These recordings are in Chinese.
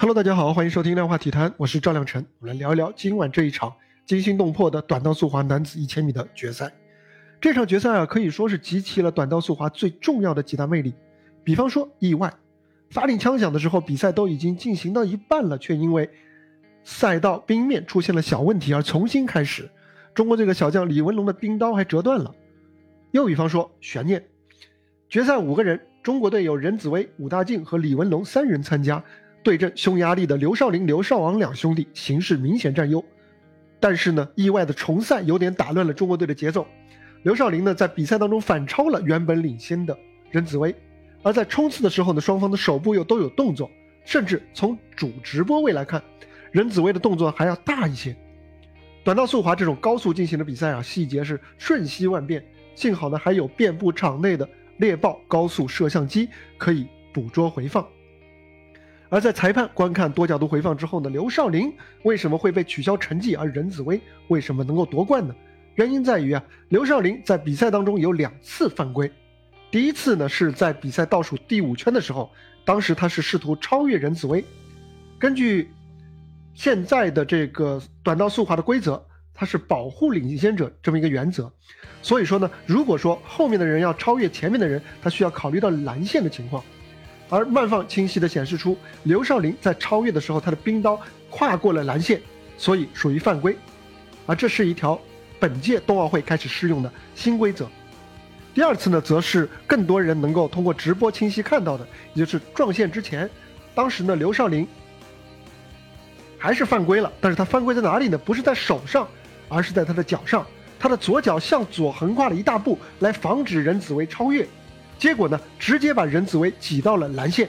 Hello，大家好，欢迎收听量化体坛，我是赵亮晨。我们来聊一聊今晚这一场惊心动魄的短道速滑男子一千米的决赛。这场决赛啊，可以说是集齐了短道速滑最重要的几大魅力。比方说意外，发令枪响的时候，比赛都已经进行到一半了，却因为赛道冰面出现了小问题而重新开始。中国这个小将李文龙的冰刀还折断了。又比方说悬念，决赛五个人，中国队有任子威、武大靖和李文龙三人参加，对阵匈牙利的刘少林、刘少昂两兄弟，形势明显占优。但是呢，意外的重赛有点打乱了中国队的节奏。刘少林呢，在比赛当中反超了原本领先的任子威，而在冲刺的时候呢，双方的手部又都有动作，甚至从主直播位来看，任子威的动作还要大一些。短道速滑这种高速进行的比赛啊，细节是瞬息万变。幸好呢，还有遍布场内的猎豹高速摄像机可以捕捉回放。而在裁判观看多角度回放之后呢，刘少林为什么会被取消成绩，而任子威为什么能够夺冠呢？原因在于啊，刘少林在比赛当中有两次犯规。第一次呢是在比赛倒数第五圈的时候，当时他是试图超越任子威。根据现在的这个短道速滑的规则。它是保护领先者这么一个原则，所以说呢，如果说后面的人要超越前面的人，他需要考虑到蓝线的情况，而慢放清晰的显示出刘少林在超越的时候，他的冰刀跨过了蓝线，所以属于犯规，而这是一条本届冬奥会开始适用的新规则。第二次呢，则是更多人能够通过直播清晰看到的，也就是撞线之前，当时呢，刘少林还是犯规了，但是他犯规在哪里呢？不是在手上。而是在他的脚上，他的左脚向左横跨了一大步，来防止任子威超越。结果呢，直接把任子威挤到了蓝线。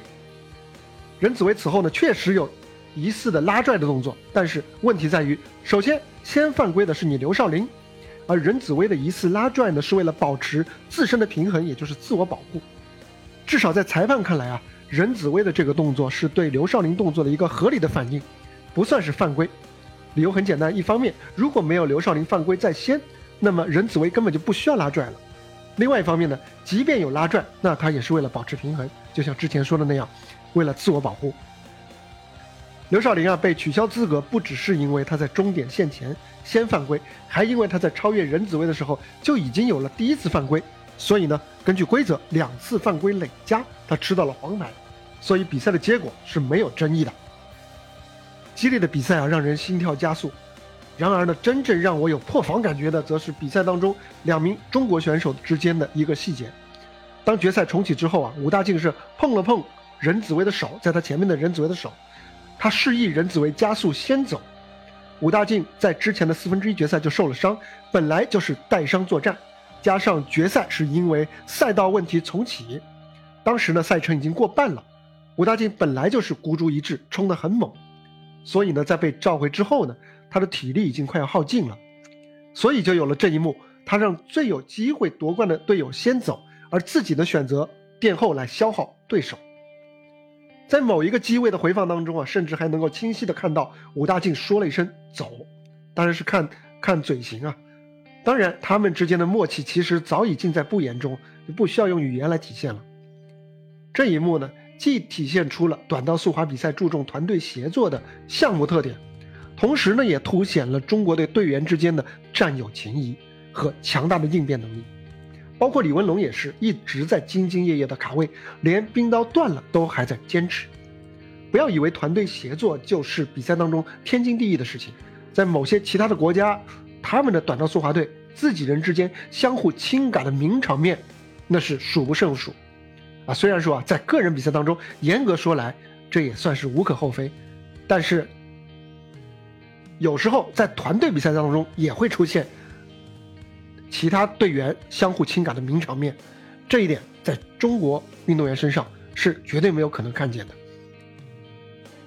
任子威此后呢，确实有疑似的拉拽的动作，但是问题在于，首先先犯规的是你刘少林，而任子威的疑似拉拽呢，是为了保持自身的平衡，也就是自我保护。至少在裁判看来啊，任子威的这个动作是对刘少林动作的一个合理的反应，不算是犯规。理由很简单，一方面，如果没有刘少林犯规在先，那么任子威根本就不需要拉拽了；另外一方面呢，即便有拉拽，那他也是为了保持平衡，就像之前说的那样，为了自我保护。刘少林啊被取消资格，不只是因为他在终点线前先犯规，还因为他在超越任子威的时候就已经有了第一次犯规，所以呢，根据规则，两次犯规累加，他吃到了黄牌，所以比赛的结果是没有争议的。激烈的比赛啊，让人心跳加速。然而呢，真正让我有破防感觉的，则是比赛当中两名中国选手之间的一个细节。当决赛重启之后啊，武大靖是碰了碰任子威的手，在他前面的任子威的手，他示意任子威加速先走。武大靖在之前的四分之一决赛就受了伤，本来就是带伤作战，加上决赛是因为赛道问题重启，当时呢赛程已经过半了，武大靖本来就是孤注一掷，冲得很猛。所以呢，在被召回之后呢，他的体力已经快要耗尽了，所以就有了这一幕，他让最有机会夺冠的队友先走，而自己的选择垫后来消耗对手。在某一个机位的回放当中啊，甚至还能够清晰的看到武大靖说了一声“走”，当然是看看嘴型啊。当然，他们之间的默契其实早已尽在不言中，就不需要用语言来体现了。这一幕呢？既体现出了短道速滑比赛注重团队协作的项目特点，同时呢，也凸显了中国队队员之间的战友情谊和强大的应变能力。包括李文龙也是一直在兢兢业业的卡位，连冰刀断了都还在坚持。不要以为团队协作就是比赛当中天经地义的事情，在某些其他的国家，他们的短道速滑队自己人之间相互亲赶的名场面，那是数不胜数。啊，虽然说啊，在个人比赛当中，严格说来，这也算是无可厚非，但是有时候在团队比赛当中也会出现其他队员相互亲赶的名场面，这一点在中国运动员身上是绝对没有可能看见的。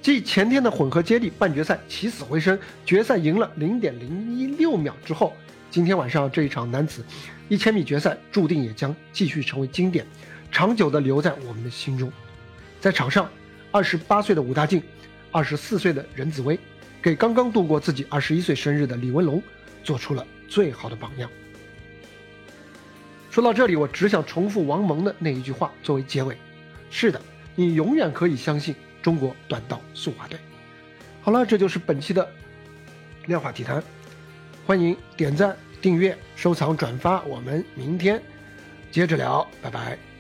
继前天的混合接力半决赛起死回生，决赛赢了零点零一六秒之后，今天晚上这一场男子一千米决赛注定也将继续成为经典。长久地留在我们的心中，在场上，二十八岁的武大靖，二十四岁的任子威，给刚刚度过自己二十一岁生日的李文龙做出了最好的榜样。说到这里，我只想重复王蒙的那一句话作为结尾：是的，你永远可以相信，中国短道速滑队。好了，这就是本期的量化体坛，欢迎点赞、订阅、收藏、转发，我们明天接着聊，拜拜。